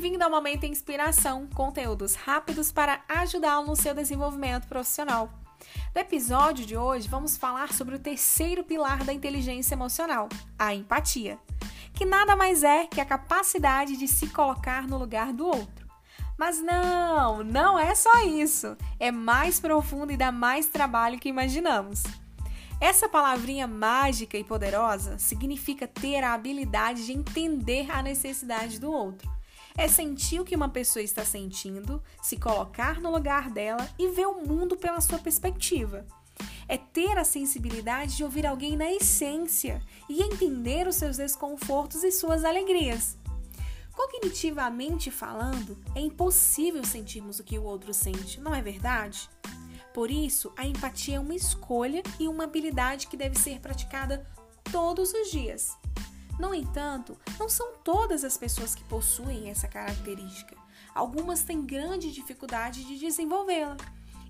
Bem-vindo ao Momento Inspiração, conteúdos rápidos para ajudá-lo no seu desenvolvimento profissional. No episódio de hoje, vamos falar sobre o terceiro pilar da inteligência emocional, a empatia, que nada mais é que a capacidade de se colocar no lugar do outro. Mas não, não é só isso. É mais profundo e dá mais trabalho que imaginamos. Essa palavrinha mágica e poderosa significa ter a habilidade de entender a necessidade do outro. É sentir o que uma pessoa está sentindo, se colocar no lugar dela e ver o mundo pela sua perspectiva. É ter a sensibilidade de ouvir alguém na essência e entender os seus desconfortos e suas alegrias. Cognitivamente falando, é impossível sentirmos o que o outro sente, não é verdade? Por isso, a empatia é uma escolha e uma habilidade que deve ser praticada todos os dias. No entanto, não são todas as pessoas que possuem essa característica. Algumas têm grande dificuldade de desenvolvê-la.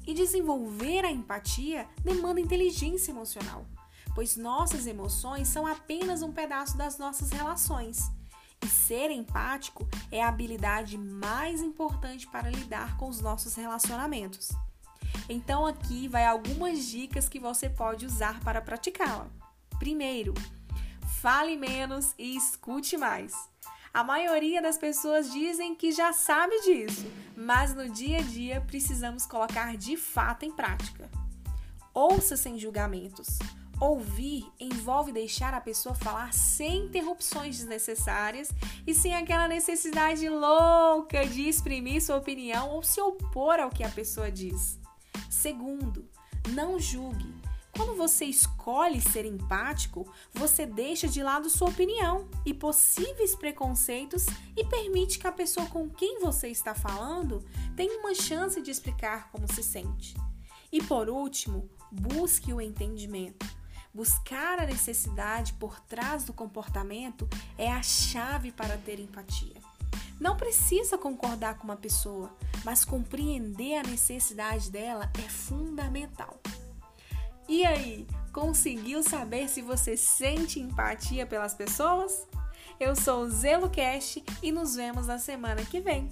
E desenvolver a empatia demanda inteligência emocional, pois nossas emoções são apenas um pedaço das nossas relações. E ser empático é a habilidade mais importante para lidar com os nossos relacionamentos. Então aqui vai algumas dicas que você pode usar para praticá-la. Primeiro, fale menos e escute mais. A maioria das pessoas dizem que já sabe disso, mas no dia a dia precisamos colocar de fato em prática. Ouça sem julgamentos. Ouvir envolve deixar a pessoa falar sem interrupções desnecessárias e sem aquela necessidade louca de exprimir sua opinião ou se opor ao que a pessoa diz. Segundo, não julgue. Quando você escolhe ser empático, você deixa de lado sua opinião e possíveis preconceitos e permite que a pessoa com quem você está falando tenha uma chance de explicar como se sente. E por último, busque o entendimento. Buscar a necessidade por trás do comportamento é a chave para ter empatia. Não precisa concordar com uma pessoa, mas compreender a necessidade dela é fundamental. E aí, conseguiu saber se você sente empatia pelas pessoas? Eu sou o Zelo Cash e nos vemos na semana que vem.